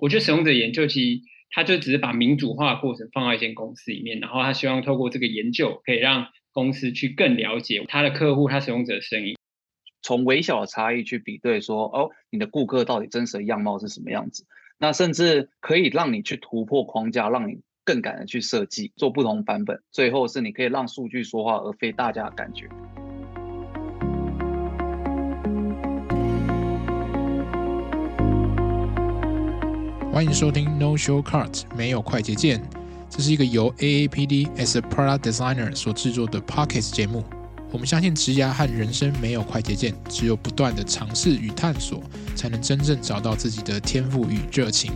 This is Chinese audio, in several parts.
我觉得使用者研究其实他就只是把民主化的过程放到一间公司里面，然后他希望透过这个研究可以让公司去更了解他的客户、他使用者的声音，从微小的差异去比对说，哦，你的顾客到底真实的样貌是什么样子？那甚至可以让你去突破框架，让你更敢的去设计，做不同版本，最后是你可以让数据说话，而非大家的感觉。欢迎收听 No Show Cart，没有快捷键。这是一个由 AAPD as a Product Designer 所制作的 Podcast 节目。我们相信，职涯和人生没有快捷键，只有不断的尝试与探索，才能真正找到自己的天赋与热情。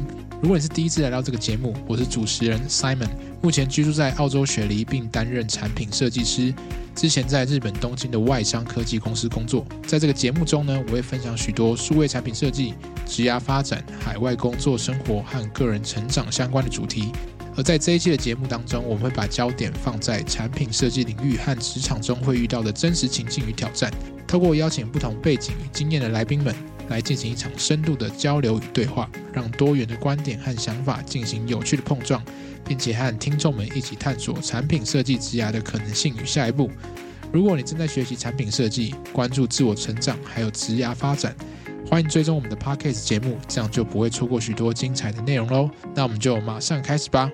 如果你是第一次来到这个节目，我是主持人 Simon，目前居住在澳洲雪梨，并担任产品设计师。之前在日本东京的外商科技公司工作。在这个节目中呢，我会分享许多数位产品设计、职涯发展、海外工作生活和个人成长相关的主题。而在这一期的节目当中，我们会把焦点放在产品设计领域和职场中会遇到的真实情境与挑战，透过邀请不同背景与经验的来宾们，来进行一场深度的交流与对话，让多元的观点和想法进行有趣的碰撞，并且和听众们一起探索产品设计职涯的可能性与下一步。如果你正在学习产品设计，关注自我成长，还有职涯发展，欢迎追踪我们的 Podcast 节目，这样就不会错过许多精彩的内容喽。那我们就马上开始吧。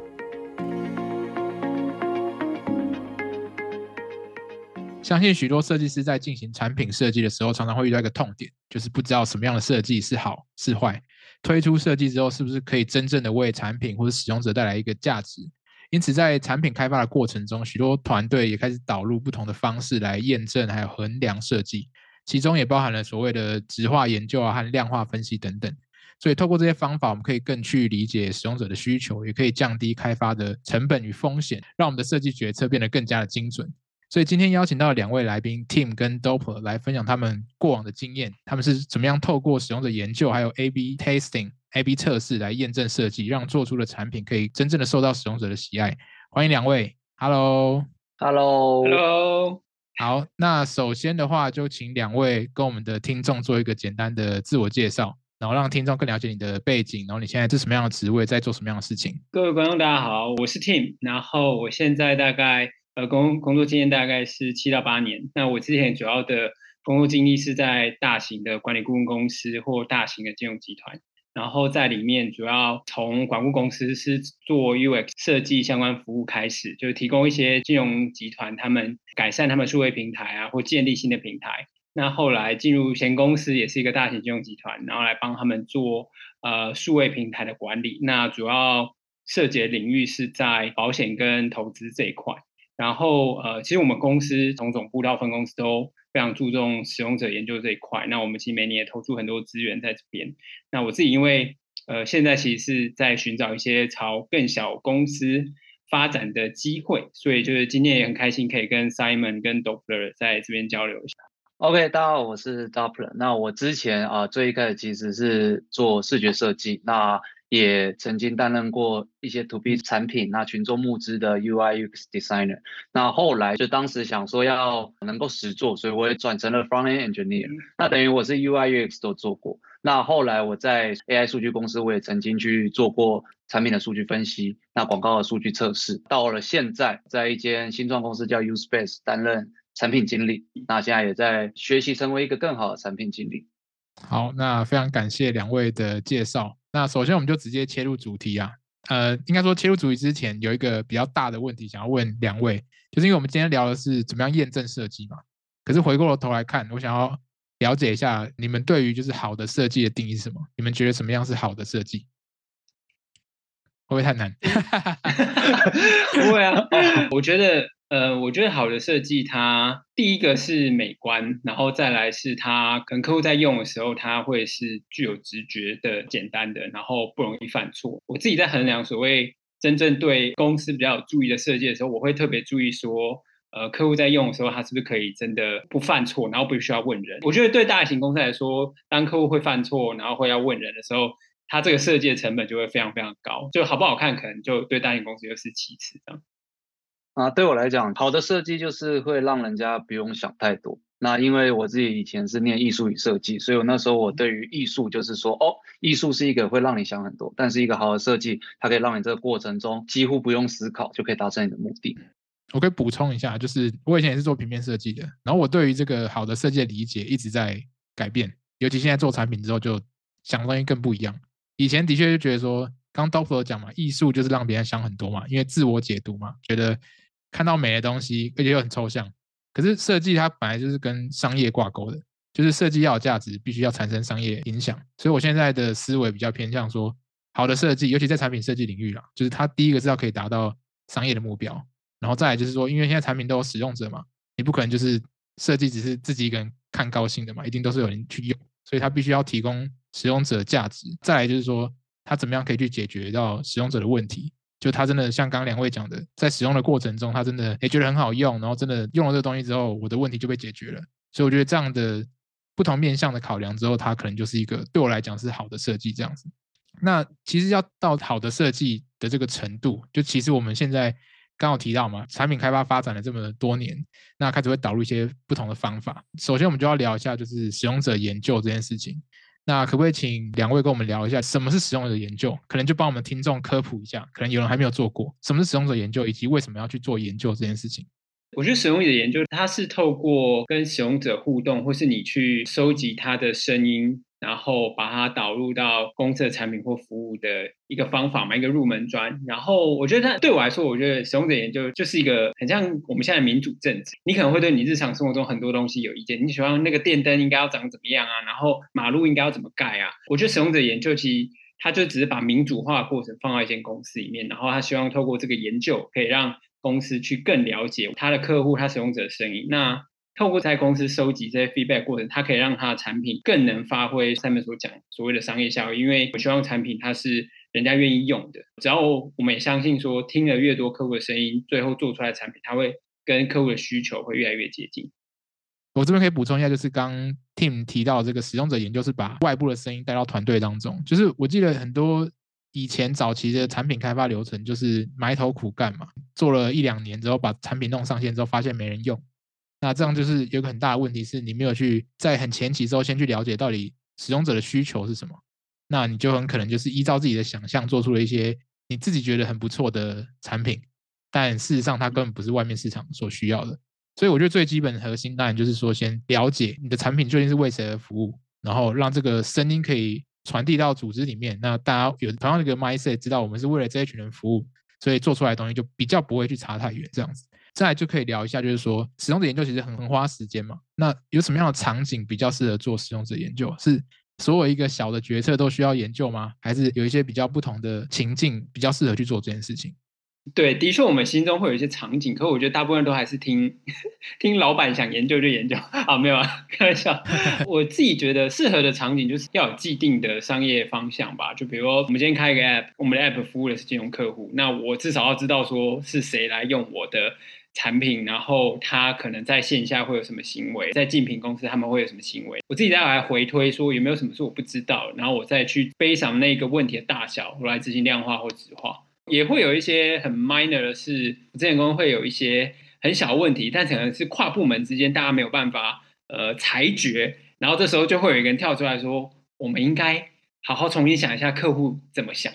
相信许多设计师在进行产品设计的时候，常常会遇到一个痛点，就是不知道什么样的设计是好是坏。推出设计之后，是不是可以真正的为产品或者使用者带来一个价值？因此，在产品开发的过程中，许多团队也开始导入不同的方式来验证还有衡量设计，其中也包含了所谓的直化研究啊和量化分析等等。所以，透过这些方法，我们可以更去理解使用者的需求，也可以降低开发的成本与风险，让我们的设计决策变得更加的精准。所以今天邀请到两位来宾，Tim 跟 Doper 来分享他们过往的经验，他们是怎么样透过使用者研究，还有 A/B testing、A/B 测试来验证设计，让做出的产品可以真正的受到使用者的喜爱。欢迎两位，Hello，Hello，Hello。好，那首先的话，就请两位跟我们的听众做一个简单的自我介绍，然后让听众更了解你的背景，然后你现在是什么样的职位，在做什么样的事情。各位观众，大家好，我是 Tim，然后我现在大概。呃，工工作经验大概是七到八年。那我之前主要的工作经历是在大型的管理顾问公司或大型的金融集团，然后在里面主要从管顾公司是做 UX 设计相关服务开始，就是提供一些金融集团他们改善他们数位平台啊，或建立新的平台。那后来进入前公司也是一个大型金融集团，然后来帮他们做呃数位平台的管理。那主要涉及的领域是在保险跟投资这一块。然后，呃，其实我们公司从总部到分公司都非常注重使用者研究这一块。那我们其实每年也投出很多资源在这边。那我自己因为，呃，现在其实是在寻找一些朝更小公司发展的机会，所以就是今天也很开心可以跟 Simon 跟 Doppler 在这边交流一下。OK，大家好，我是 Doppler。那我之前啊，最一开始其实是做视觉设计。那也曾经担任过一些 To B 产品，那群众募资的 UI UX designer。那后来就当时想说要能够实做，所以我也转成了 Front End Engineer。那等于我是 UI UX 都做过。那后来我在 AI 数据公司，我也曾经去做过产品的数据分析，那广告的数据测试。到了现在，在一间新创公司叫 Uspace 担任产品经理。那现在也在学习成为一个更好的产品经理。好，那非常感谢两位的介绍。那首先我们就直接切入主题啊，呃，应该说切入主题之前有一个比较大的问题想要问两位，就是因为我们今天聊的是怎么样验证设计嘛，可是回过头来看，我想要了解一下你们对于就是好的设计的定义是什么？你们觉得什么样是好的设计？会不会太难？不会啊，我觉得。呃，我觉得好的设计，它第一个是美观，然后再来是它可能客户在用的时候，它会是具有直觉的、简单的，然后不容易犯错。我自己在衡量所谓真正对公司比较有注意的设计的时候，我会特别注意说，呃，客户在用的时候，他是不是可以真的不犯错，然后不需要问人。我觉得对大型公司来说，当客户会犯错，然后会要问人的时候，它这个设计的成本就会非常非常高。就好不好看，可能就对大型公司又是其次这样。啊，对我来讲，好的设计就是会让人家不用想太多。那因为我自己以前是念艺术与设计，所以我那时候我对于艺术就是说，哦，艺术是一个会让你想很多，但是一个好的设计，它可以让你这个过程中几乎不用思考就可以达成你的目的。我可以补充一下，就是我以前也是做平面设计的，然后我对于这个好的设计的理解一直在改变，尤其现在做产品之后，就想东西更不一样。以前的确就觉得说，刚 Doctor 讲嘛，艺术就是让别人想很多嘛，因为自我解读嘛，觉得看到美的东西，而且又很抽象。可是设计它本来就是跟商业挂钩的，就是设计要有价值，必须要产生商业影响。所以我现在的思维比较偏向说，好的设计，尤其在产品设计领域啦，就是它第一个是要可以达到商业的目标，然后再来就是说，因为现在产品都有使用者嘛，你不可能就是设计只是自己一个人看高兴的嘛，一定都是有人去用，所以它必须要提供使用者价值。再来就是说，它怎么样可以去解决到使用者的问题。就他真的像刚两位讲的，在使用的过程中，他真的也觉得很好用，然后真的用了这个东西之后，我的问题就被解决了。所以我觉得这样的不同面向的考量之后，它可能就是一个对我来讲是好的设计这样子。那其实要到好的设计的这个程度，就其实我们现在刚好提到嘛，产品开发发展了这么多年，那开始会导入一些不同的方法。首先我们就要聊一下就是使用者研究这件事情。那可不可以请两位跟我们聊一下，什么是使用者研究？可能就帮我们听众科普一下，可能有人还没有做过，什么是使用者研究，以及为什么要去做研究这件事情。我觉得使用者研究，它是透过跟使用者互动，或是你去收集他的声音。然后把它导入到公司的产品或服务的一个方法嘛，一个入门砖。然后我觉得它对我来说，我觉得使用者研究就是一个很像我们现在民主政治。你可能会对你日常生活中很多东西有意见，你喜欢那个电灯应该要长怎么样啊？然后马路应该要怎么盖啊？我觉得使用者研究其实它就只是把民主化过程放到一间公司里面，然后他希望透过这个研究可以让公司去更了解他的客户、他使用者的声音。那透过在公司收集这些 feedback 过程，它可以让它的产品更能发挥上面所讲所谓的商业效益。因为我希望产品它是人家愿意用的，只要我们也相信说，听了越多客户的声音，最后做出来产品，它会跟客户的需求会越来越接近。我这边可以补充一下，就是刚 Tim 提到这个使用者研究是把外部的声音带到团队当中。就是我记得很多以前早期的产品开发流程，就是埋头苦干嘛，做了一两年之后，把产品弄上线之后，发现没人用。那这样就是有个很大的问题，是你没有去在很前期之后先去了解到底使用者的需求是什么，那你就很可能就是依照自己的想象做出了一些你自己觉得很不错的产品，但事实上它根本不是外面市场所需要的。所以我觉得最基本的核心当然就是说，先了解你的产品究竟是为谁而服务，然后让这个声音可以传递到组织里面，那大家有同样的一个 mindset，知道我们是为了这一群人服务，所以做出来的东西就比较不会去差太远，这样子。再就可以聊一下，就是说使用者研究其实很很花时间嘛。那有什么样的场景比较适合做使用者研究？是所有一个小的决策都需要研究吗？还是有一些比较不同的情境比较适合去做这件事情？对，的确我们心中会有一些场景，可我觉得大部分都还是听 听老板想研究就研究啊，没有啊，开玩笑。我自己觉得适合的场景就是要有既定的商业方向吧。就比如说我们今天开一个 app，我们的 app 服务的是金融客户，那我至少要知道说是谁来用我的。产品，然后他可能在线下会有什么行为，在竞品公司他们会有什么行为？我自己再来回推说有没有什么是我不知道，然后我再去背上那个问题的大小，我来执行量化或质化。也会有一些很 minor 的是，之前公司会有一些很小问题，但可能是跨部门之间大家没有办法呃裁决，然后这时候就会有一个人跳出来说，我们应该好好重新想一下客户怎么想。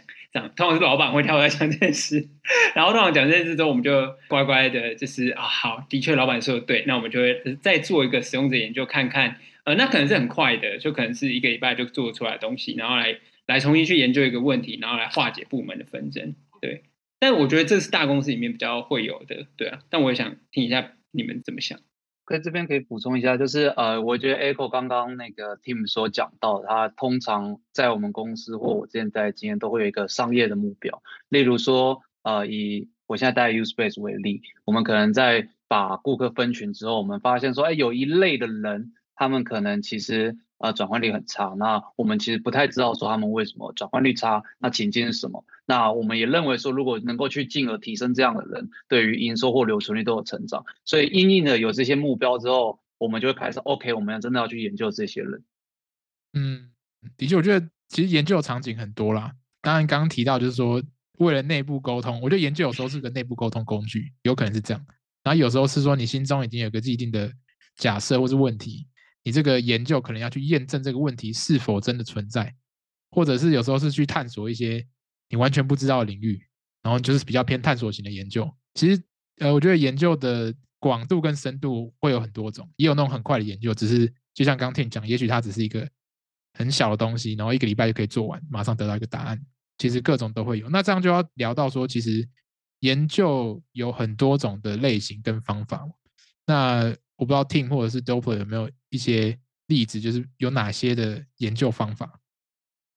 通常是老板会跳出来讲这件事，然后通常讲这件事之后，我们就乖乖的，就是啊，好，的确老板说的对，那我们就会再做一个使用者研究，看看，呃，那可能是很快的，就可能是一个礼拜就做出来的东西，然后来来重新去研究一个问题，然后来化解部门的纷争，对。但我觉得这是大公司里面比较会有的，对啊。但我也想听一下你们怎么想。可以这边可以补充一下，就是呃，我觉得 Echo 刚刚那个 Team 所讲到，他通常在我们公司或我之前在经验都会有一个商业的目标。例如说，呃，以我现在带 Uspace 为例，我们可能在把顾客分群之后，我们发现说，哎，有一类的人，他们可能其实。呃，转换率很差。那我们其实不太知道说他们为什么转换率差，那情境是什么？那我们也认为说，如果能够去进而提升这样的人，对于营收或留存率都有成长。所以，因应的有这些目标之后，我们就会开始 OK，我们要真的要去研究这些人。嗯，的确，我觉得其实研究的场景很多啦。当然，刚刚提到就是说，为了内部沟通，我觉得研究有时候是个内部沟通工具，有可能是这样。然后有时候是说你心中已经有个既定的假设或是问题，你这个研究可能要去验证这个问题是否真的存在，或者是有时候是去探索一些你完全不知道的领域，然后就是比较偏探索型的研究。其实，呃，我觉得研究的广度跟深度会有很多种，也有那种很快的研究，只是就像刚听你讲，也许它只是一个很小的东西，然后一个礼拜就可以做完，马上得到一个答案。其实各种都会有，那这样就要聊到说，其实研究有很多种的类型跟方法。那我不知道 Team 或者是 Doppler 有没有一些例子，就是有哪些的研究方法？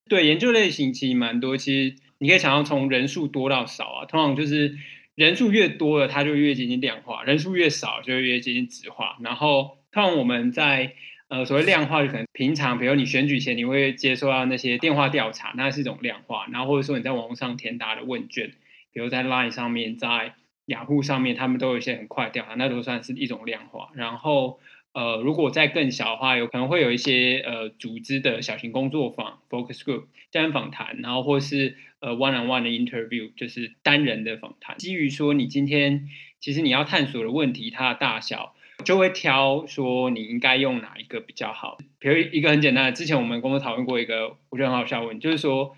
对，研究类型其实蛮多。其实你可以想象从人数多到少啊，通常就是人数越多了，它就越接近量化；人数越少，就越接近质化。然后，通常我们在呃，所谓量化就可能平常，比如你选举前你会接收到那些电话调查，那是一种量化。然后或者说你在网络上填答的问卷，比如在 Line 上面，在雅虎上面，他们都有一些很快调查，那都算是一种量化。然后呃，如果再更小的话，有可能会有一些呃组织的小型工作坊 （focus group） 家人访谈，然后或是呃 one on one 的 interview，就是单人的访谈。基于说你今天其实你要探索的问题，它的大小。就会挑说你应该用哪一个比较好。比如一个很简单的，之前我们公司讨论过一个，我觉得很好笑问，就是说，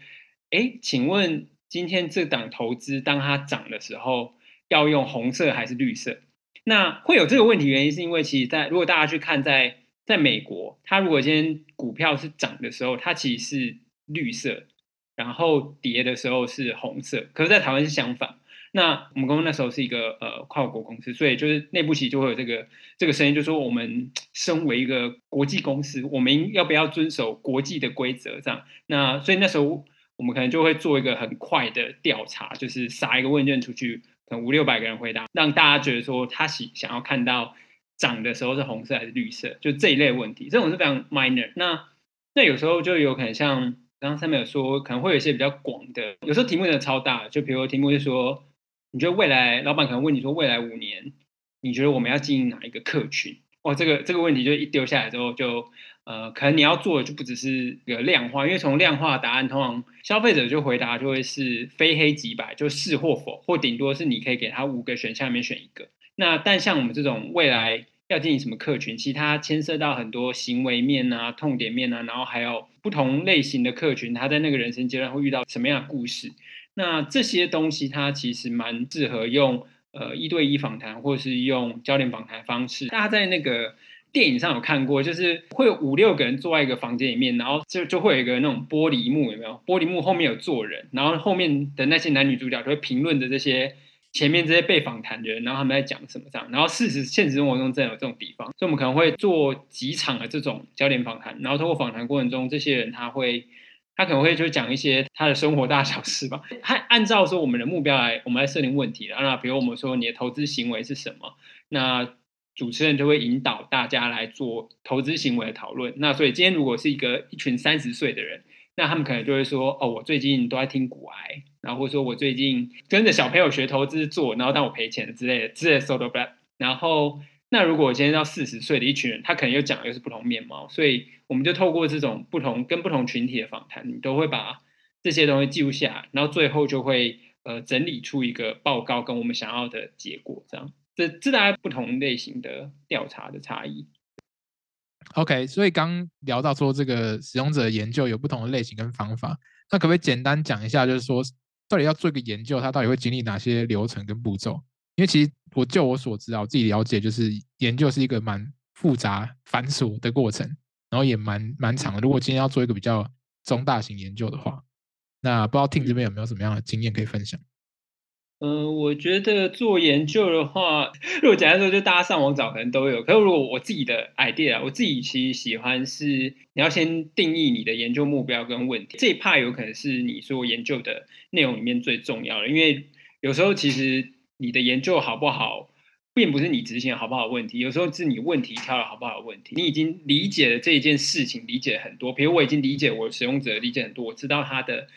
哎，请问今天这档投资当它涨的时候，要用红色还是绿色？那会有这个问题原因是因为，其实，在如果大家去看在在美国，它如果今天股票是涨的时候，它其实是绿色，然后跌的时候是红色，可是，在台湾是相反。那我们公司那时候是一个呃跨国公司，所以就是内部其实就会有这个这个声音，就说我们身为一个国际公司，我们要不要遵守国际的规则？这样，那所以那时候我们可能就会做一个很快的调查，就是撒一个问卷出去，五六百个人回答，让大家觉得说他喜想要看到涨的时候是红色还是绿色，就这一类问题，这种是非常 minor。那那有时候就有可能像刚刚上面有说，可能会有一些比较广的，有时候题目真的超大，就比如题目是说。你觉得未来老板可能问你说未来五年，你觉得我们要经营哪一个客群？哇，这个这个问题就一丢下来之后，就呃，可能你要做的就不只是个量化，因为从量化答案，通常消费者就回答就会是非黑即白，就是或否，或顶多是你可以给他五个选项里面选一个。那但像我们这种未来要进行什么客群，其他牵涉到很多行为面啊、痛点面啊，然后还有不同类型的客群，他在那个人生阶段会遇到什么样的故事？那这些东西，它其实蛮适合用呃一对一访谈，或是用焦点访谈方式。大家在那个电影上有看过，就是会有五六个人坐在一个房间里面，然后就就会有一个那种玻璃幕，有没有？玻璃幕后面有坐人，然后后面的那些男女主角就会评论着这些前面这些被访谈的人，然后他们在讲什么这样。然后事实现实生活中真的有这种地方，所以我们可能会做几场的这种焦点访谈，然后通过访谈过程中，这些人他会。他可能会就讲一些他的生活大小事吧。他按照说我们的目标来，我们来设定问题那比如我们说你的投资行为是什么？那主持人就会引导大家来做投资行为的讨论。那所以今天如果是一个一群三十岁的人，那他们可能就会说：哦，我最近都在听股癌，然后或说我最近跟着小朋友学投资做，然后当我赔钱之类的之类的 sort of black。然后那如果今天到四十岁的一群人，他可能又讲又是不同面貌，所以。我们就透过这种不同跟不同群体的访谈，你都会把这些东西记录下来，然后最后就会呃整理出一个报告，跟我们想要的结果。这样，这这大概不同类型的调查的差异。OK，所以刚聊到说这个使用者研究有不同的类型跟方法，那可不可以简单讲一下，就是说到底要做一个研究，它到底会经历哪些流程跟步骤？因为其实我就我所知啊，我自己了解就是研究是一个蛮复杂繁琐的过程。然后也蛮蛮长的。如果今天要做一个比较中大型研究的话，那不知道 Tim 这边有没有什么样的经验可以分享？嗯，我觉得做研究的话，如果简单说，就大家上网找可能都有。可是如果我自己的 idea，我自己其实喜欢是你要先定义你的研究目标跟问题，这一 part 有可能是你说研究的内容里面最重要的。因为有时候其实你的研究好不好？并不是你执行好不好问题，有时候是你问题挑的好不好问题。你已经理解了这一件事情，理解很多。比如我已经理解我使用者理解很多，我知道他的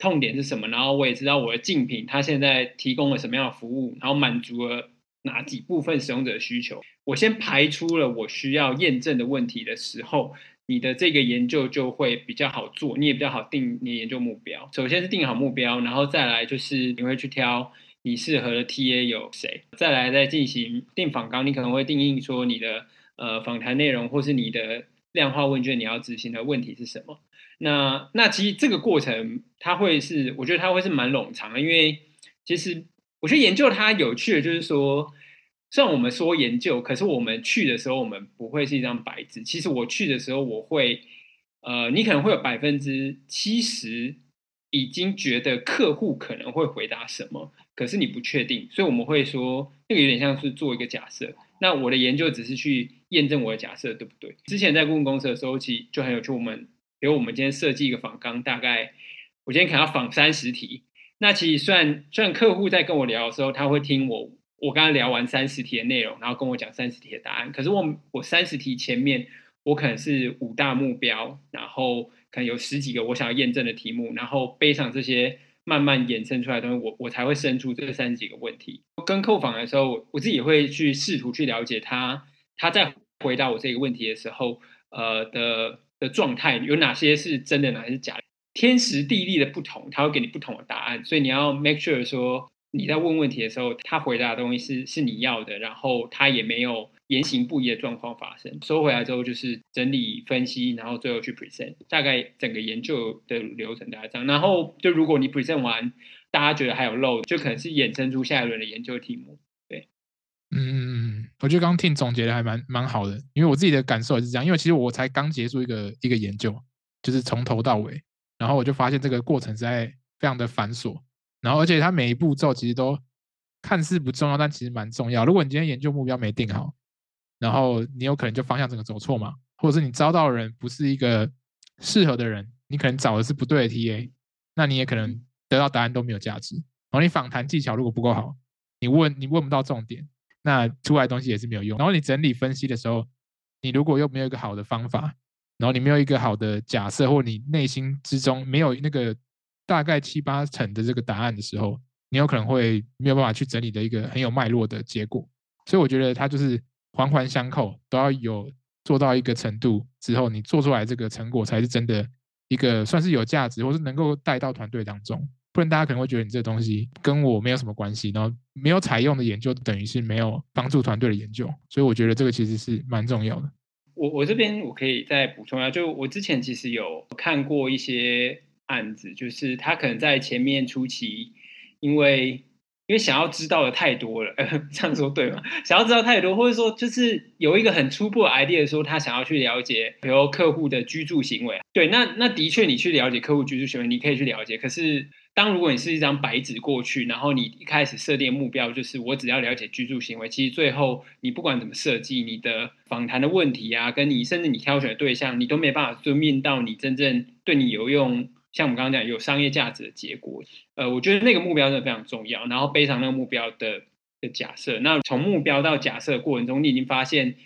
痛点是什么，然后我也知道我的竞品他现在提供了什么样的服务，然后满足了哪几部分使用者的需求。我先排出了我需要验证的问题的时候，你的这个研究就会比较好做，你也比较好定你的研究目标。首先是定好目标，然后再来就是你会去挑你适合的 TA 有谁，再来再进行定访纲，你可能会定义说你的呃访谈内容或是你的量化问卷你要执行的问题是什么。那那其实这个过程它会是，我觉得它会是蛮冗长的，因为其实我觉得研究它有趣的就是说。虽然我们说研究，可是我们去的时候，我们不会是一张白纸。其实我去的时候，我会，呃，你可能会有百分之七十已经觉得客户可能会回答什么，可是你不确定，所以我们会说，那个有点像是做一个假设。那我的研究只是去验证我的假设对不对？之前在顾问公司的时候，其实就很有趣。我们比如我们今天设计一个访纲，大概我今天可能要访三十题。那其实算算客户在跟我聊的时候，他会听我。我刚刚聊完三十题的内容，然后跟我讲三十题的答案。可是我我三十题前面，我可能是五大目标，然后可能有十几个我想要验证的题目，然后背上这些慢慢衍生出来的东西，我我才会生出这三十几个问题。跟客户访的时候，我自己会去试图去了解他他在回答我这个问题的时候，呃的的状态有哪些是真的，哪些是假的，天时地利的不同，他会给你不同的答案，所以你要 make sure 说。你在问问题的时候，他回答的东西是是你要的，然后他也没有言行不一的状况发生。收回来之后就是整理分析，然后最后去 present。大概整个研究的流程大概这样。然后就如果你 present 完，大家觉得还有漏，就可能是衍生出下一轮的研究题目。对，嗯，我觉得刚刚听总结的还蛮蛮好的，因为我自己的感受也是这样。因为其实我才刚结束一个一个研究，就是从头到尾，然后我就发现这个过程实在非常的繁琐。然后，而且它每一步骤其实都看似不重要，但其实蛮重要。如果你今天研究目标没定好，然后你有可能就方向整个走错嘛，或者是你招到人不是一个适合的人，你可能找的是不对的 TA，那你也可能得到答案都没有价值。然后你访谈技巧如果不够好，你问你问不到重点，那出来东西也是没有用。然后你整理分析的时候，你如果又没有一个好的方法，然后你没有一个好的假设，或你内心之中没有那个。大概七八成的这个答案的时候，你有可能会没有办法去整理的一个很有脉络的结果，所以我觉得它就是环环相扣，都要有做到一个程度之后，你做出来这个成果才是真的一个算是有价值，或是能够带到团队当中。不然大家可能会觉得你这东西跟我没有什么关系，然后没有采用的研究等于是没有帮助团队的研究。所以我觉得这个其实是蛮重要的。我我这边我可以再补充一下，就我之前其实有看过一些。案子就是他可能在前面初期，因为因为想要知道的太多了，这样说对吗？想要知道太多，或者说就是有一个很初步的 idea，的时候他想要去了解，比如客户的居住行为。对，那那的确你去了解客户居住行为，你可以去了解。可是当如果你是一张白纸过去，然后你一开始设定目标就是我只要了解居住行为，其实最后你不管怎么设计，你的访谈的问题啊，跟你甚至你挑选的对象，你都没办法就面到你真正对你有用。像我们刚刚讲有商业价值的结果，呃，我觉得那个目标真的非常重要。然后背上那个目标的的假设，那从目标到假设过程中，你已经发现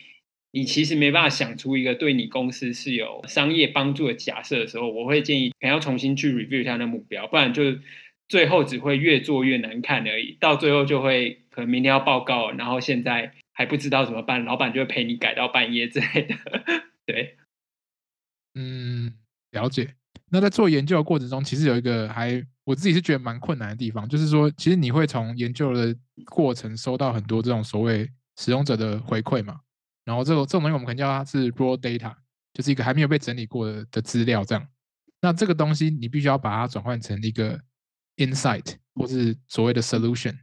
你其实没办法想出一个对你公司是有商业帮助的假设的时候，我会建议可要重新去 review 一下那目标，不然就最后只会越做越难看而已。到最后就会可能明天要报告，然后现在还不知道怎么办，老板就会陪你改到半夜之类的。对，嗯，了解。那在做研究的过程中，其实有一个还我自己是觉得蛮困难的地方，就是说，其实你会从研究的过程收到很多这种所谓使用者的回馈嘛，然后这个这种东西我们可能叫它是 raw data，就是一个还没有被整理过的的资料这样。那这个东西你必须要把它转换成一个 insight 或是所谓的 solution。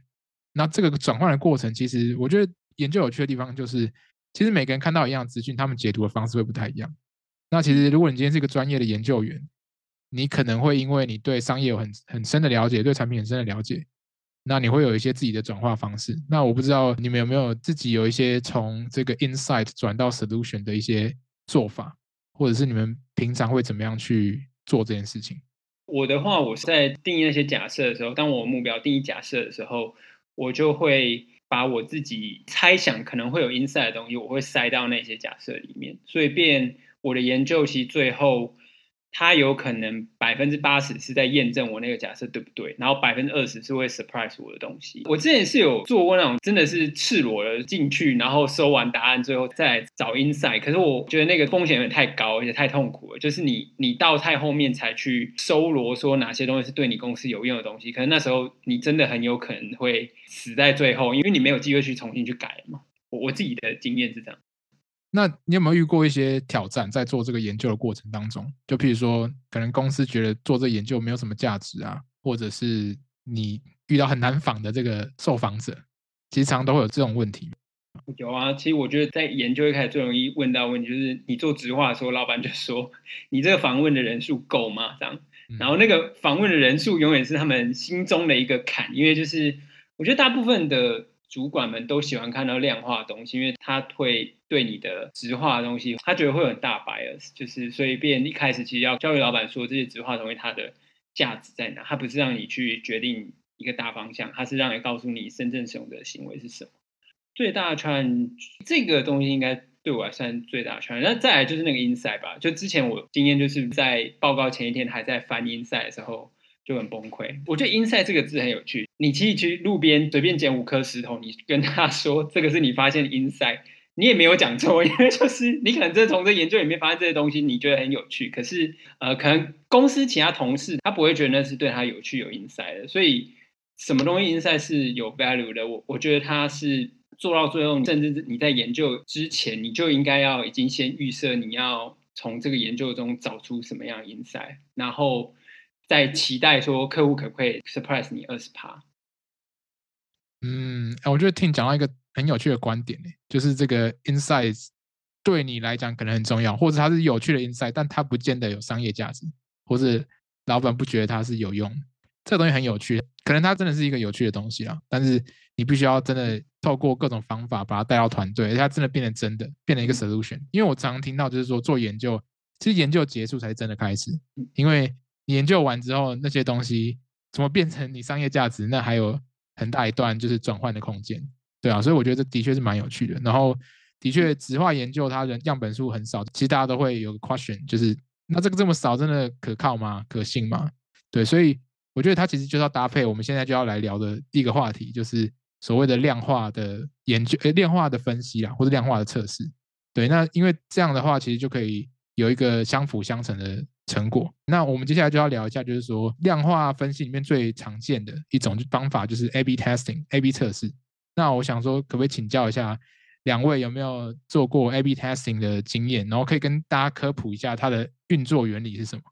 那这个转换的过程，其实我觉得研究有趣的地方就是，其实每个人看到一样资讯，他们解读的方式会不太一样。那其实如果你今天是一个专业的研究员，你可能会因为你对商业有很很深的了解，对产品很深的了解，那你会有一些自己的转化方式。那我不知道你们有没有自己有一些从这个 insight 转到 solution 的一些做法，或者是你们平常会怎么样去做这件事情？我的话，我在定义那些假设的时候，当我目标定义假设的时候，我就会把我自己猜想可能会有 insight 的东西，我会塞到那些假设里面，所以变我的研究其实最后。它有可能百分之八十是在验证我那个假设对不对，然后百分之二十是会 surprise 我的东西。我之前是有做过那种真的是赤裸的进去，然后收完答案，最后再找 insight。可是我觉得那个风险有点太高，而且太痛苦了。就是你你到太后面才去搜罗说哪些东西是对你公司有用的东西，可能那时候你真的很有可能会死在最后，因为你没有机会去重新去改嘛。我我自己的经验是这样。那你有没有遇过一些挑战，在做这个研究的过程当中？就譬如说，可能公司觉得做这研究没有什么价值啊，或者是你遇到很难访的这个受访者，其实常常都会有这种问题。有啊，其实我觉得在研究一开始最容易问到问题，就是你做直话的时候，老板就说你这个访问的人数够吗？这样，然后那个访问的人数永远是他们心中的一个坎，因为就是我觉得大部分的。主管们都喜欢看到量化的东西，因为他会对你的直化的东西，他觉得会很大 bias，就是所以变一开始其实要教育老板说这些直化东西它的价值在哪，他不是让你去决定一个大方向，他是让你告诉你真正使用的行为是什么。最大圈这个东西应该对我来算最大圈，那再来就是那个 inside 吧，就之前我今天就是在报告前一天还在翻 inside 的时候。就很崩溃。我觉得 “inside” 这个字很有趣。你其实去路边随便捡五颗石头，你跟他说这个是你发现的 “inside”，你也没有讲错，因为就是你可能真的从这研究里面发现这些东西，你觉得很有趣。可是呃，可能公司其他同事他不会觉得那是对他有趣有 “inside” 的。所以什么东西 “inside” 是有 value 的？我我觉得他是做到最后，甚至你在研究之前，你就应该要已经先预设你要从这个研究中找出什么样 “inside”，然后。在期待说客户可不可以 surprise 你二十趴？嗯，我觉得听讲到一个很有趣的观点呢，就是这个 insight 对你来讲可能很重要，或者它是有趣的 insight，但它不见得有商业价值，或是老板不觉得它是有用。这个东西很有趣，可能它真的是一个有趣的东西啊，但是你必须要真的透过各种方法把它带到团队，而且它真的变成真的，变成一个 solution。因为我常常听到就是说做研究，其实研究结束才是真的开始，因为。研究完之后，那些东西怎么变成你商业价值？那还有很大一段就是转换的空间，对啊，所以我觉得这的确是蛮有趣的。然后，的确，纸化研究它人样本数很少，其实大家都会有个 question，就是那这个这么少，真的可靠吗？可信吗？对，所以我觉得它其实就是要搭配我们现在就要来聊的第一个话题，就是所谓的量化的研究，呃，量化的分析啊，或者量化的测试。对，那因为这样的话，其实就可以有一个相辅相成的。成果。那我们接下来就要聊一下，就是说量化分析里面最常见的一种方法，就是 A/B testing，A/B 测试。那我想说，可不可以请教一下两位有没有做过 A/B testing 的经验，然后可以跟大家科普一下它的运作原理是什么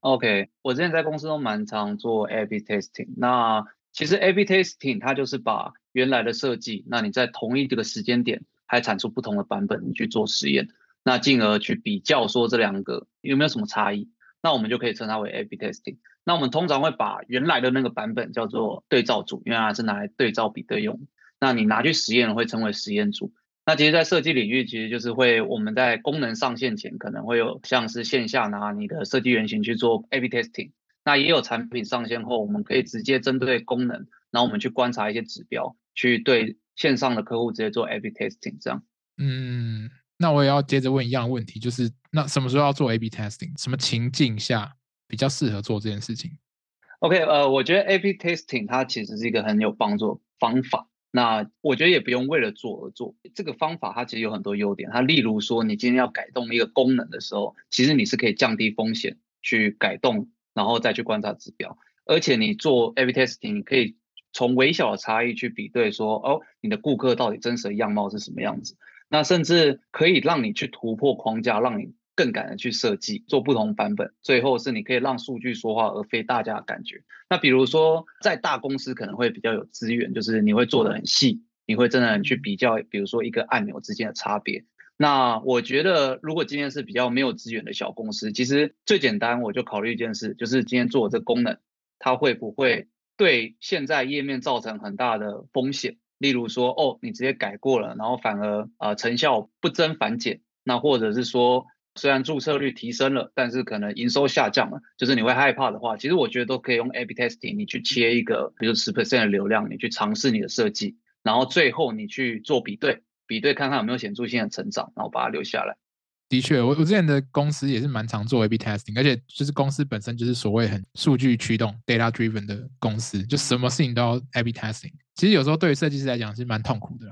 ？OK，我之前在公司都蛮常做 A/B testing。那其实 A/B testing 它就是把原来的设计，那你在同一这个时间点还产出不同的版本，你去做实验。那进而去比较说这两个有没有什么差异，那我们就可以称它为 A/B testing。那我们通常会把原来的那个版本叫做对照组，因为它是拿来对照比对用。那你拿去实验会称为实验组。那其实，在设计领域，其实就是会我们在功能上线前，可能会有像是线下拿你的设计原型去做 A/B testing。那也有产品上线后，我们可以直接针对功能，然后我们去观察一些指标，去对线上的客户直接做 A/B testing 这样。嗯。那我也要接着问一样的问题，就是那什么时候要做 A/B testing？什么情境下比较适合做这件事情？OK，呃，我觉得 A/B testing 它其实是一个很有帮助的方法。那我觉得也不用为了做而做，这个方法它其实有很多优点。它例如说，你今天要改动一个功能的时候，其实你是可以降低风险去改动，然后再去观察指标。而且你做 A/B testing，你可以从微小的差异去比对，说哦，你的顾客到底真实的样貌是什么样子。那甚至可以让你去突破框架，让你更敢的去设计，做不同版本。最后是你可以让数据说话，而非大家的感觉。那比如说在大公司可能会比较有资源，就是你会做的很细，你会真的去比较，比如说一个按钮之间的差别。那我觉得如果今天是比较没有资源的小公司，其实最简单我就考虑一件事，就是今天做这功能，它会不会对现在页面造成很大的风险？例如说，哦，你直接改过了，然后反而呃成效不增反减，那或者是说，虽然注册率提升了，但是可能营收下降了，就是你会害怕的话，其实我觉得都可以用 A/B testing，你去切一个，比如十 percent 的流量，你去尝试你的设计，然后最后你去做比对，比对看看有没有显著性的成长，然后把它留下来。的确，我我之前的公司也是蛮常做 A/B testing，而且就是公司本身就是所谓很数据驱动 （data driven） 的公司，就什么事情都要 A/B testing。其实有时候对于设计师来讲是蛮痛苦的，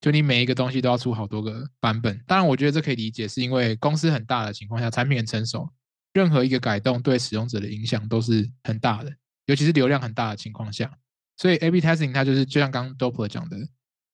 就你每一个东西都要出好多个版本。当然，我觉得这可以理解，是因为公司很大的情况下，产品很成熟，任何一个改动对使用者的影响都是很大的，尤其是流量很大的情况下。所以 A/B testing 它就是就像刚刚 Doppler 讲的。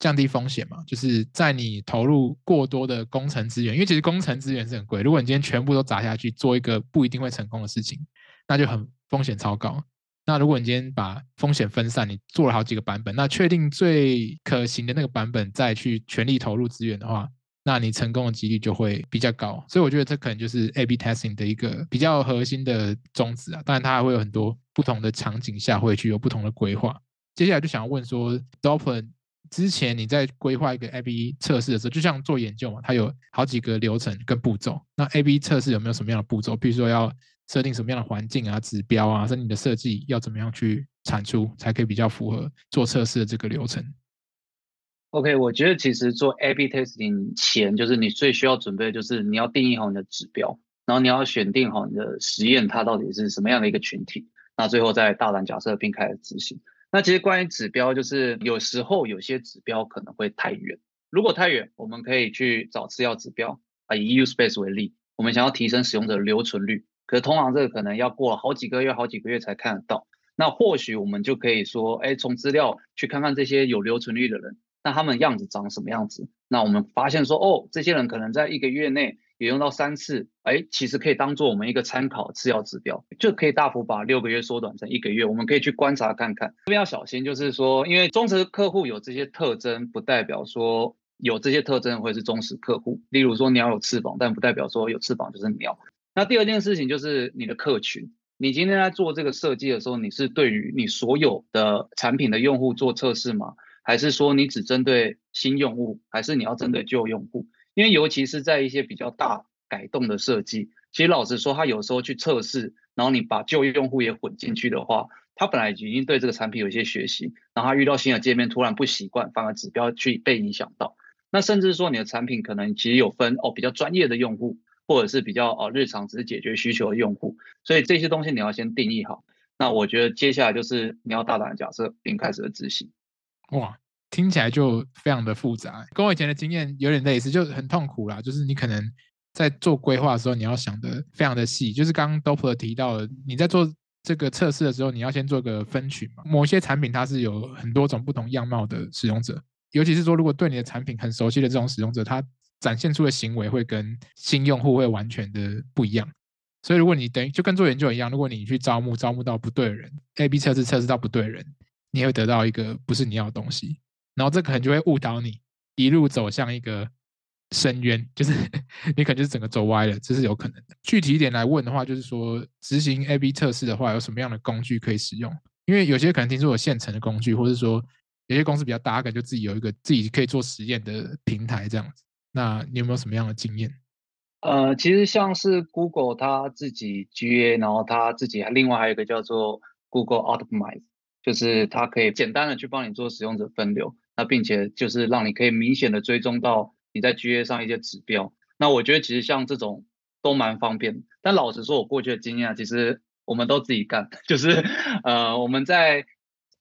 降低风险嘛，就是在你投入过多的工程资源，因为其实工程资源是很贵。如果你今天全部都砸下去做一个不一定会成功的事情，那就很风险超高。那如果你今天把风险分散，你做了好几个版本，那确定最可行的那个版本再去全力投入资源的话，那你成功的几率就会比较高。所以我觉得这可能就是 A/B testing 的一个比较核心的宗旨啊。当然，它还会有很多不同的场景下会去有不同的规划。接下来就想要问说，Doppler。之前你在规划一个 A/B 测试的时候，就像做研究嘛，它有好几个流程跟步骤。那 A/B 测试有没有什么样的步骤？比如说要设定什么样的环境啊、指标啊，甚至你的设计要怎么样去产出，才可以比较符合做测试的这个流程？OK，我觉得其实做 A/B testing 前，就是你最需要准备，就是你要定义好你的指标，然后你要选定好你的实验，它到底是什么样的一个群体，那最后再大胆假设并开始执行。那其实关于指标，就是有时候有些指标可能会太远。如果太远，我们可以去找次要指标啊。以 U Space 为例，我们想要提升使用者留存率，可是通常这个可能要过好几个月、好几个月才看得到。那或许我们就可以说，哎，从资料去看看这些有留存率的人，那他们样子长什么样子？那我们发现说，哦，这些人可能在一个月内。也用到三次，哎，其实可以当做我们一个参考次要指标，就可以大幅把六个月缩短成一个月。我们可以去观察看看。这边要小心，就是说，因为忠实客户有这些特征，不代表说有这些特征会是忠实客户。例如说，鸟有翅膀，但不代表说有翅膀就是鸟。那第二件事情就是你的客群，你今天在做这个设计的时候，你是对于你所有的产品的用户做测试吗？还是说你只针对新用户，还是你要针对旧用户？因为尤其是在一些比较大改动的设计，其实老实说，他有时候去测试，然后你把旧用户也混进去的话，他本来已经对这个产品有一些学习，然后他遇到新的界面突然不习惯，反而指标去被影响到。那甚至说你的产品可能其实有分哦比较专业的用户，或者是比较哦日常只是解决需求的用户，所以这些东西你要先定义好。那我觉得接下来就是你要大胆假设并开始的执行。哇。听起来就非常的复杂，跟我以前的经验有点类似，就很痛苦啦。就是你可能在做规划的时候，你要想的非常的细。就是刚刚 Dopper 提到的，你在做这个测试的时候，你要先做个分群嘛。某些产品它是有很多种不同样貌的使用者，尤其是说如果对你的产品很熟悉的这种使用者，他展现出的行为会跟新用户会完全的不一样。所以如果你等于就跟做研究一样，如果你去招募招募到不对的人，A/B 测试测试到不对的人，你会得到一个不是你要的东西。然后这可能就会误导你，一路走向一个深渊，就是 你可能就是整个走歪了，这是有可能的。具体一点来问的话，就是说执行 A/B 测试的话，有什么样的工具可以使用？因为有些可能听说有现成的工具，或者说有些公司比较大，可能就自己有一个自己可以做实验的平台这样子。那你有没有什么样的经验？呃，其实像是 Google 它自己 GA，然后它自己另外还有一个叫做 Google Optimize，就是它可以简单的去帮你做使用者分流。那并且就是让你可以明显的追踪到你在 GA 上一些指标。那我觉得其实像这种都蛮方便。但老实说，我过去的经验，其实我们都自己干，就是呃我们在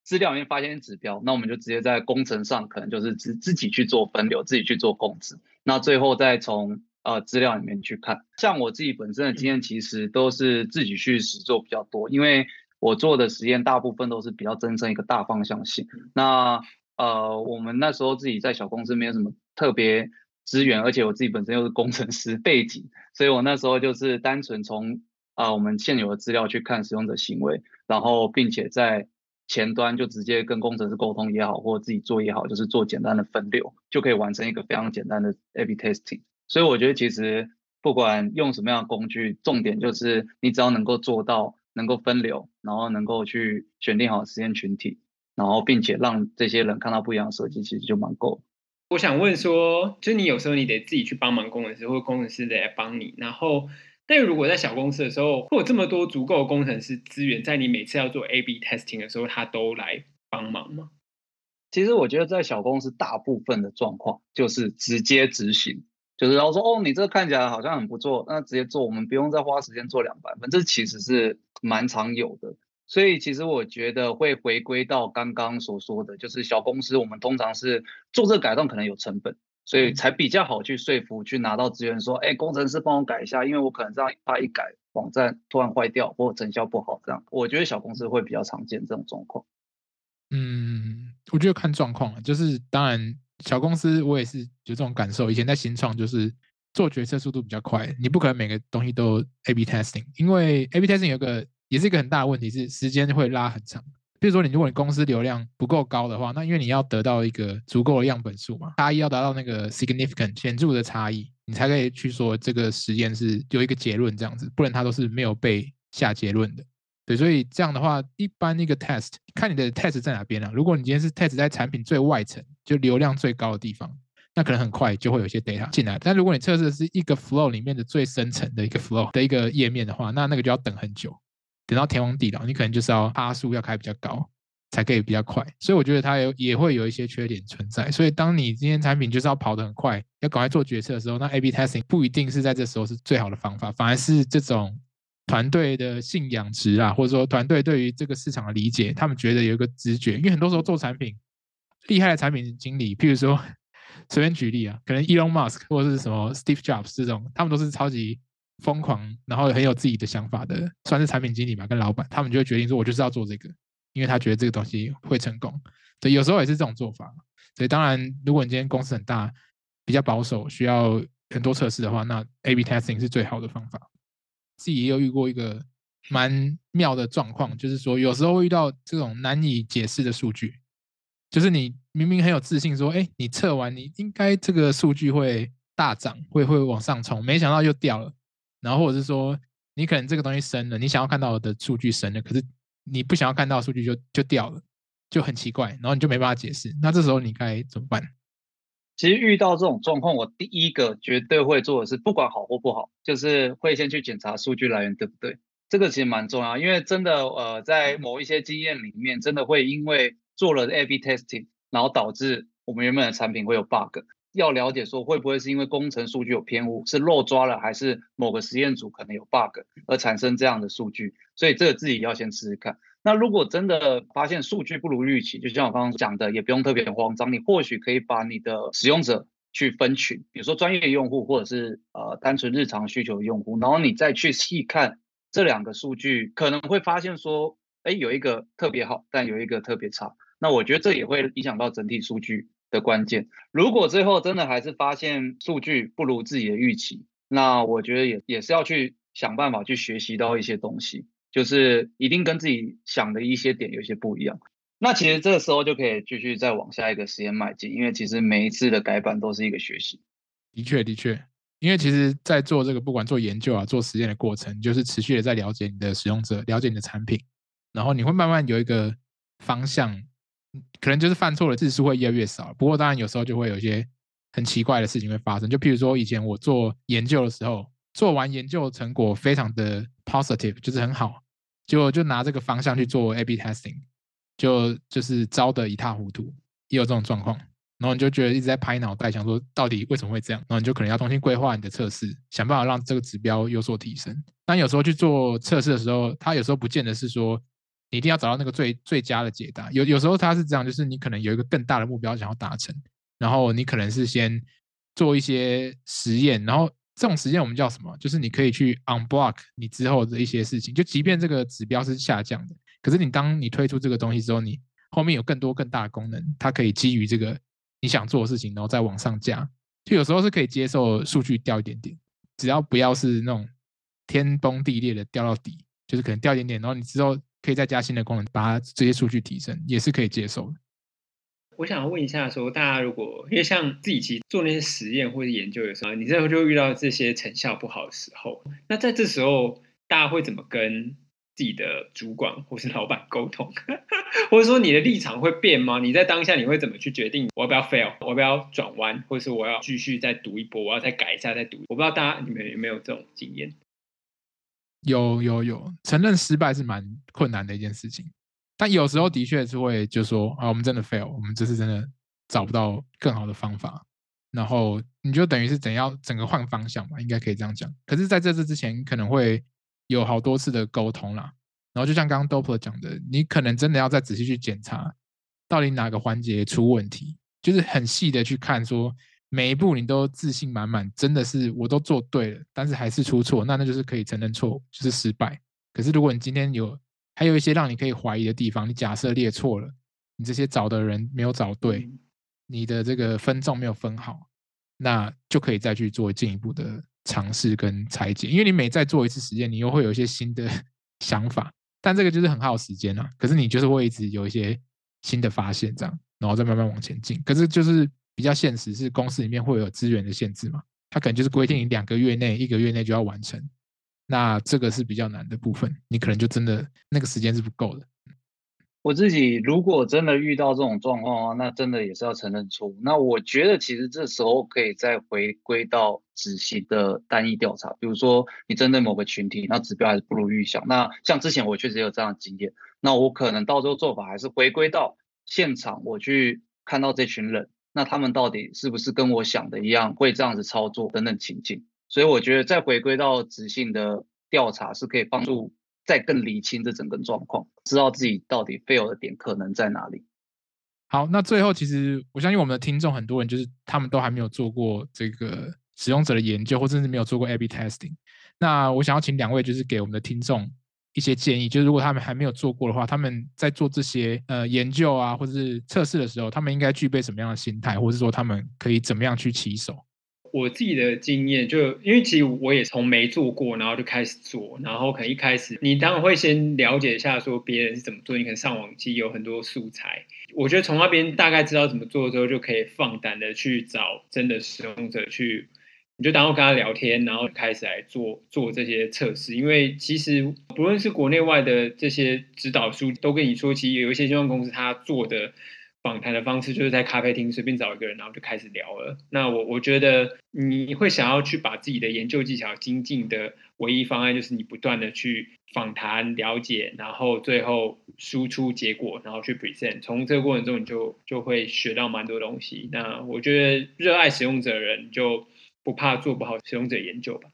资料里面发现指标，那我们就直接在工程上可能就是自自己去做分流，自己去做控制。那最后再从呃资料里面去看。像我自己本身的经验，其实都是自己去实做比较多，因为我做的实验大部分都是比较真正一个大方向性。那呃，我们那时候自己在小公司没有什么特别资源，而且我自己本身又是工程师背景，所以我那时候就是单纯从啊我们现有的资料去看使用者行为，然后并且在前端就直接跟工程师沟通也好，或者自己做也好，就是做简单的分流，就可以完成一个非常简单的 A/B testing。所以我觉得其实不管用什么样的工具，重点就是你只要能够做到能够分流，然后能够去选定好实验群体。然后，并且让这些人看到不一样的设计，其实就蛮够。我想问说，就是你有时候你得自己去帮忙工程师，或工程师来帮你。然后，但如果在小公司的时候，会有这么多足够的工程师资源，在你每次要做 A/B testing 的时候，他都来帮忙吗？其实我觉得在小公司，大部分的状况就是直接执行。就是然后说哦，你这个看起来好像很不错，那直接做，我们不用再花时间做两版本，这其实是蛮常有的。所以其实我觉得会回归到刚刚所说的，就是小公司我们通常是做这个改动可能有成本，所以才比较好去说服去拿到资源说，哎，工程师帮我改一下，因为我可能这样怕一改网站突然坏掉或者成效不好这样，我觉得小公司会比较常见这种状况。嗯，我觉得看状况啊，就是当然小公司我也是有这种感受，以前在新创就是做决策速度比较快，你不可能每个东西都 A/B testing，因为 A/B testing 有个也是一个很大的问题是时间会拉很长。比如说你如果你公司流量不够高的话，那因为你要得到一个足够的样本数嘛，差异要达到那个 significant 显著的差异，你才可以去说这个实验是有一个结论这样子，不然它都是没有被下结论的。对，所以这样的话，一般一个 test 看你的 test 在哪边啊？如果你今天是 test 在产品最外层，就流量最高的地方，那可能很快就会有一些 data 进来。但如果你测试的是一个 flow 里面的最深层的一个 flow 的一个页面的话，那那个就要等很久，等到天荒地老，你可能就是要趴数要开比较高，才可以比较快。所以我觉得它有也会有一些缺点存在。所以当你今天产品就是要跑得很快，要赶快做决策的时候，那 A/B testing 不一定是在这时候是最好的方法，反而是这种。团队的信仰值啊，或者说团队对于这个市场的理解，他们觉得有一个直觉。因为很多时候做产品，厉害的产品经理，譬如说 随便举例啊，可能 Elon Musk 或者是什么 Steve Jobs 这种，他们都是超级疯狂，然后很有自己的想法的，算是产品经理吧，跟老板，他们就会决定说，我就是要做这个，因为他觉得这个东西会成功。对，有时候也是这种做法。所以当然，如果你今天公司很大，比较保守，需要很多测试的话，那 A/B testing 是最好的方法。自己也有遇过一个蛮妙的状况，就是说有时候会遇到这种难以解释的数据，就是你明明很有自信说，哎，你测完你应该这个数据会大涨，会会往上冲，没想到又掉了。然后或者是说你可能这个东西升了，你想要看到的数据升了，可是你不想要看到数据就就掉了，就很奇怪，然后你就没办法解释。那这时候你该怎么办？其实遇到这种状况，我第一个绝对会做的是，不管好或不好，就是会先去检查数据来源对不对。这个其实蛮重要，因为真的呃，在某一些经验里面，真的会因为做了 A/B testing，然后导致我们原本的产品会有 bug。要了解说会不会是因为工程数据有偏误，是漏抓了，还是某个实验组可能有 bug 而产生这样的数据，所以这个自己要先试试看。那如果真的发现数据不如预期，就像我刚刚讲的，也不用特别慌张，你或许可以把你的使用者去分群，比如说专业用户或者是呃单纯日常需求的用户，然后你再去细看这两个数据，可能会发现说，哎，有一个特别好，但有一个特别差。那我觉得这也会影响到整体数据。的关键，如果最后真的还是发现数据不如自己的预期，那我觉得也也是要去想办法去学习到一些东西，就是一定跟自己想的一些点有些不一样。那其实这个时候就可以继续再往下一个实验迈进，因为其实每一次的改版都是一个学习。的确，的确，因为其实，在做这个不管做研究啊、做实验的过程，就是持续的在了解你的使用者，了解你的产品，然后你会慢慢有一个方向。可能就是犯错的次数会越来越少，不过当然有时候就会有一些很奇怪的事情会发生。就譬如说以前我做研究的时候，做完研究成果非常的 positive，就是很好，结果就拿这个方向去做 A/B testing，就就是糟的一塌糊涂，也有这种状况。然后你就觉得一直在拍脑袋，想说到底为什么会这样？然后你就可能要重新规划你的测试，想办法让这个指标有所提升。但有时候去做测试的时候，它有时候不见得是说。你一定要找到那个最最佳的解答。有有时候它是这样，就是你可能有一个更大的目标想要达成，然后你可能是先做一些实验，然后这种实验我们叫什么？就是你可以去 unblock 你之后的一些事情。就即便这个指标是下降的，可是你当你推出这个东西之后，你后面有更多更大的功能，它可以基于这个你想做的事情，然后再往上加。就有时候是可以接受数据掉一点点，只要不要是那种天崩地裂的掉到底，就是可能掉一点点，然后你之后。可以再加新的功能，把它这些数据提升，也是可以接受的。我想要问一下，说大家如果因为像自己其实做那些实验或者研究的时候，你这时候就遇到这些成效不好的时候，那在这时候大家会怎么跟自己的主管或是老板沟通？或者说你的立场会变吗？你在当下你会怎么去决定我要不要 fail，我要不要转弯，或是我要继续再读一波，我要再改一下再读？我不知道大家你们有没有这种经验？有有有，承认失败是蛮困难的一件事情，但有时候的确是会就说啊，我们真的 fail，我们这次真的找不到更好的方法，然后你就等于是怎样整个换方向嘛，应该可以这样讲。可是在这次之前，可能会有好多次的沟通啦。然后就像刚刚 Doppler 讲的，你可能真的要再仔细去检查，到底哪个环节出问题，就是很细的去看，说每一步你都自信满满，真的是我都做对了，但是还是出错，那那就是可以承认错误，就是失败。可是如果你今天有还有一些让你可以怀疑的地方，你假设列错了，你这些找的人没有找对，你的这个分重没有分好，那就可以再去做进一步的尝试跟拆解，因为你每再做一次实验，你又会有一些新的 想法。但这个就是很耗时间啊，可是你就是会一直有一些新的发现，这样，然后再慢慢往前进。可是就是比较现实，是公司里面会有资源的限制嘛？它可能就是规定你两个月内、一个月内就要完成，那这个是比较难的部分，你可能就真的那个时间是不够的。我自己如果真的遇到这种状况啊，那真的也是要承认错误。那我觉得其实这时候可以再回归到仔细的单一调查，比如说你针对某个群体，那指标还是不如预想。那像之前我确实有这样的经验，那我可能到时候做法还是回归到现场，我去看到这群人，那他们到底是不是跟我想的一样会这样子操作等等情境。所以我觉得再回归到直性的调查是可以帮助。再更理清这整个状况，知道自己到底 fail 的点可能在哪里。好，那最后其实我相信我们的听众很多人就是他们都还没有做过这个使用者的研究，或者是没有做过 A/B testing。那我想要请两位就是给我们的听众一些建议，就是如果他们还没有做过的话，他们在做这些呃研究啊，或者是测试的时候，他们应该具备什么样的心态，或者说他们可以怎么样去起手？我自己的经验就，因为其实我也从没做过，然后就开始做，然后可能一开始你当然会先了解一下说别人是怎么做，你可能上网其实有很多素材，我觉得从那边大概知道怎么做之后，就可以放胆的去找真的使用者去，你就当我跟他聊天，然后开始来做做这些测试，因为其实不论是国内外的这些指导书都跟你说，其实有一些金融公司他做的。访谈的方式就是在咖啡厅随便找一个人，然后就开始聊了。那我我觉得你会想要去把自己的研究技巧精进的唯一方案，就是你不断的去访谈、了解，然后最后输出结果，然后去 present。从这个过程中，你就就会学到蛮多东西。那我觉得热爱使用者的人就不怕做不好使用者研究吧。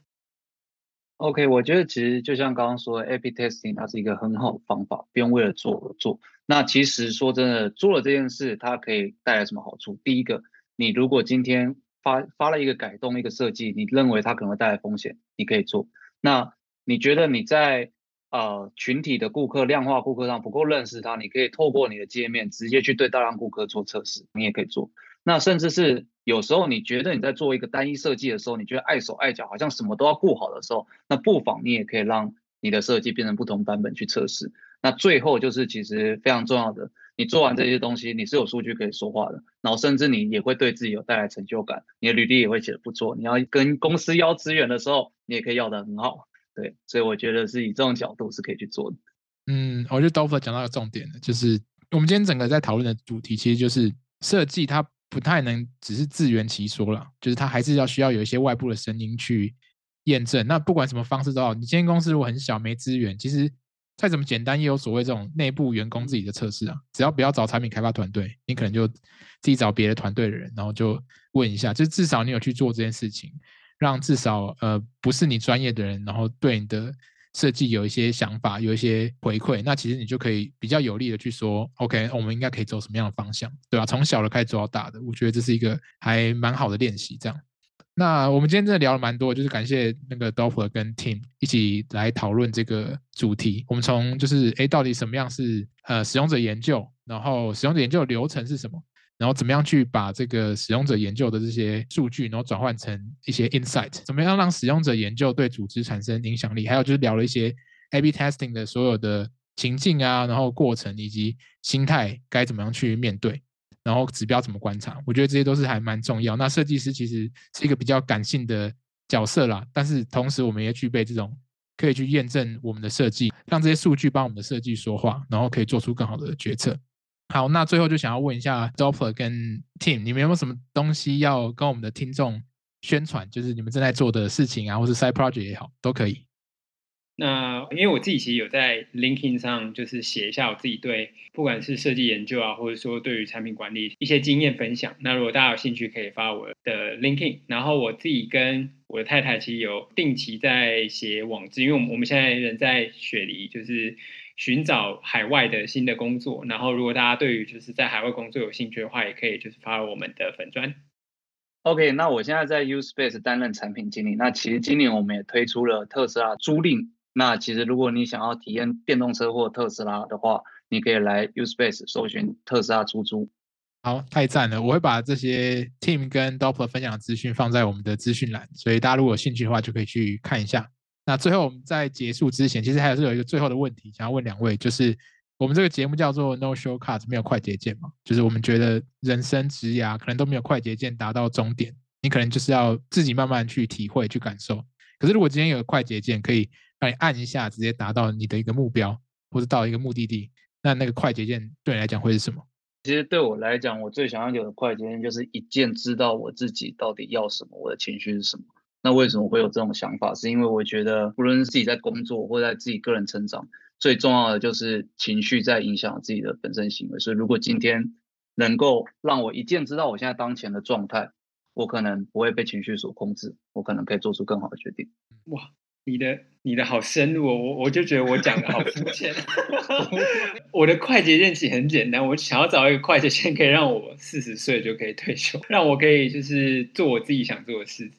OK，我觉得其实就像刚刚说，A/B testing 它是一个很好的方法，不用为了做而做。那其实说真的，做了这件事，它可以带来什么好处？第一个，你如果今天发发了一个改动、一个设计，你认为它可能会带来风险，你可以做。那你觉得你在呃群体的顾客、量化顾客上不够认识它，你可以透过你的界面直接去对大量顾客做测试，你也可以做。那甚至是有时候你觉得你在做一个单一设计的时候，你觉得碍手碍脚，好像什么都要顾好的时候，那不妨你也可以让你的设计变成不同版本去测试。那最后就是其实非常重要的，你做完这些东西，你是有数据可以说话的，然后甚至你也会对自己有带来成就感，你的履历也会写得不错。你要跟公司要资源的时候，你也可以要得很好。对，所以我觉得是以这种角度是可以去做的。嗯，我觉得 Dover 讲到个重点的，就是我们今天整个在讨论的主题，其实就是设计它。不太能只是自圆其说了，就是他还是要需要有一些外部的声音去验证。那不管什么方式都好，你今天公司如果很小没资源，其实再怎么简单，也有所谓这种内部员工自己的测试啊。只要不要找产品开发团队，你可能就自己找别的团队的人，然后就问一下，就至少你有去做这件事情，让至少呃不是你专业的人，然后对你的。设计有一些想法，有一些回馈，那其实你就可以比较有力的去说，OK，我们应该可以走什么样的方向，对吧？从小的开始做到大的，我觉得这是一个还蛮好的练习。这样，那我们今天真的聊了蛮多，就是感谢那个 Doppler 跟 Tim 一起来讨论这个主题。我们从就是，哎，到底什么样是呃使用者研究，然后使用者研究的流程是什么？然后怎么样去把这个使用者研究的这些数据，然后转换成一些 insight？怎么样让使用者研究对组织产生影响力？还有就是聊了一些 A/B testing 的所有的情境啊，然后过程以及心态该怎么样去面对，然后指标怎么观察？我觉得这些都是还蛮重要。那设计师其实是一个比较感性的角色啦，但是同时我们也具备这种可以去验证我们的设计，让这些数据帮我们的设计说话，然后可以做出更好的决策。好，那最后就想要问一下 Doppler 跟 Team，你们有没有什么东西要跟我们的听众宣传？就是你们正在做的事情啊，或是 Side Project 也好，都可以。那因为我自己其实有在 linkin 上，就是写一下我自己对不管是设计研究啊，或者说对于产品管理一些经验分享。那如果大家有兴趣，可以发我的 linkin。然后我自己跟我的太太其实有定期在写网志，因为我们我们现在人在雪梨，就是寻找海外的新的工作。然后如果大家对于就是在海外工作有兴趣的话，也可以就是发我们的粉砖。OK，那我现在在 Uspace 担任产品经理。那其实今年我们也推出了特斯拉租赁。那其实如果你想要体验电动车或特斯拉的话，你可以来 Uspace 搜寻特斯拉出租。好，太赞了！我会把这些 Team 跟 Doppler 分享的资讯放在我们的资讯栏，所以大家如果有兴趣的话，就可以去看一下。那最后我们在结束之前，其实还是有一个最后的问题想要问两位，就是我们这个节目叫做 No Shortcut，没有快捷键嘛？就是我们觉得人生职涯可能都没有快捷键达到终点，你可能就是要自己慢慢去体会、去感受。可是如果今天有快捷键，可以让你按一下，直接达到你的一个目标，或者到一个目的地，那那个快捷键对你来讲会是什么？其实对我来讲，我最想要有的快捷键就是一键知道我自己到底要什么，我的情绪是什么。那为什么会有这种想法？是因为我觉得，不论是自己在工作或在自己个人成长，最重要的就是情绪在影响自己的本身行为。所以，如果今天能够让我一键知道我现在当前的状态，我可能不会被情绪所控制，我可能可以做出更好的决定。哇！你的你的好深入哦，我我就觉得我讲的好肤浅。我的快捷键其实很简单，我想要找一个快捷键，可以让我四十岁就可以退休，让我可以就是做我自己想做的事。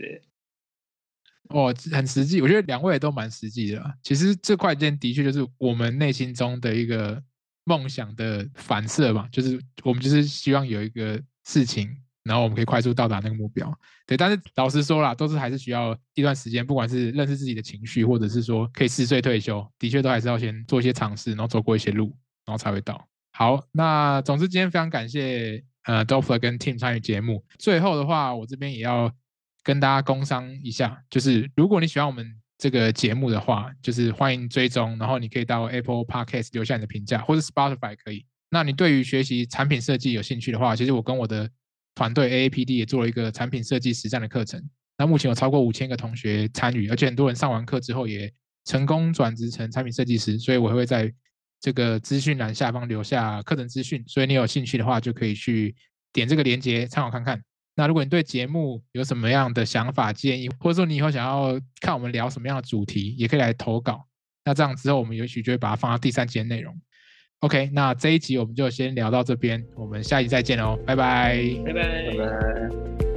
哦，很实际，我觉得两位都蛮实际的。其实这快件的确就是我们内心中的一个梦想的反射嘛，就是我们就是希望有一个事情。然后我们可以快速到达那个目标，对。但是老实说啦，都是还是需要一段时间，不管是认识自己的情绪，或者是说可以四岁退休，的确都还是要先做一些尝试，然后走过一些路，然后才会到。好，那总之今天非常感谢呃 Doppler 跟 Team 参与节目。最后的话，我这边也要跟大家工商一下，就是如果你喜欢我们这个节目的话，就是欢迎追踪，然后你可以到 Apple Podcast 留下你的评价，或者 Spotify 可以。那你对于学习产品设计有兴趣的话，其实我跟我的团队 AAPD 也做了一个产品设计实战的课程，那目前有超过五千个同学参与，而且很多人上完课之后也成功转职成产品设计师，所以我会在这个资讯栏下方留下课程资讯，所以你有兴趣的话就可以去点这个链接参考看看。那如果你对节目有什么样的想法建议，或者说你以后想要看我们聊什么样的主题，也可以来投稿。那这样之后我们也许就会把它放到第三节内容。OK，那这一集我们就先聊到这边，我们下集再见喽，拜拜，拜拜，拜拜。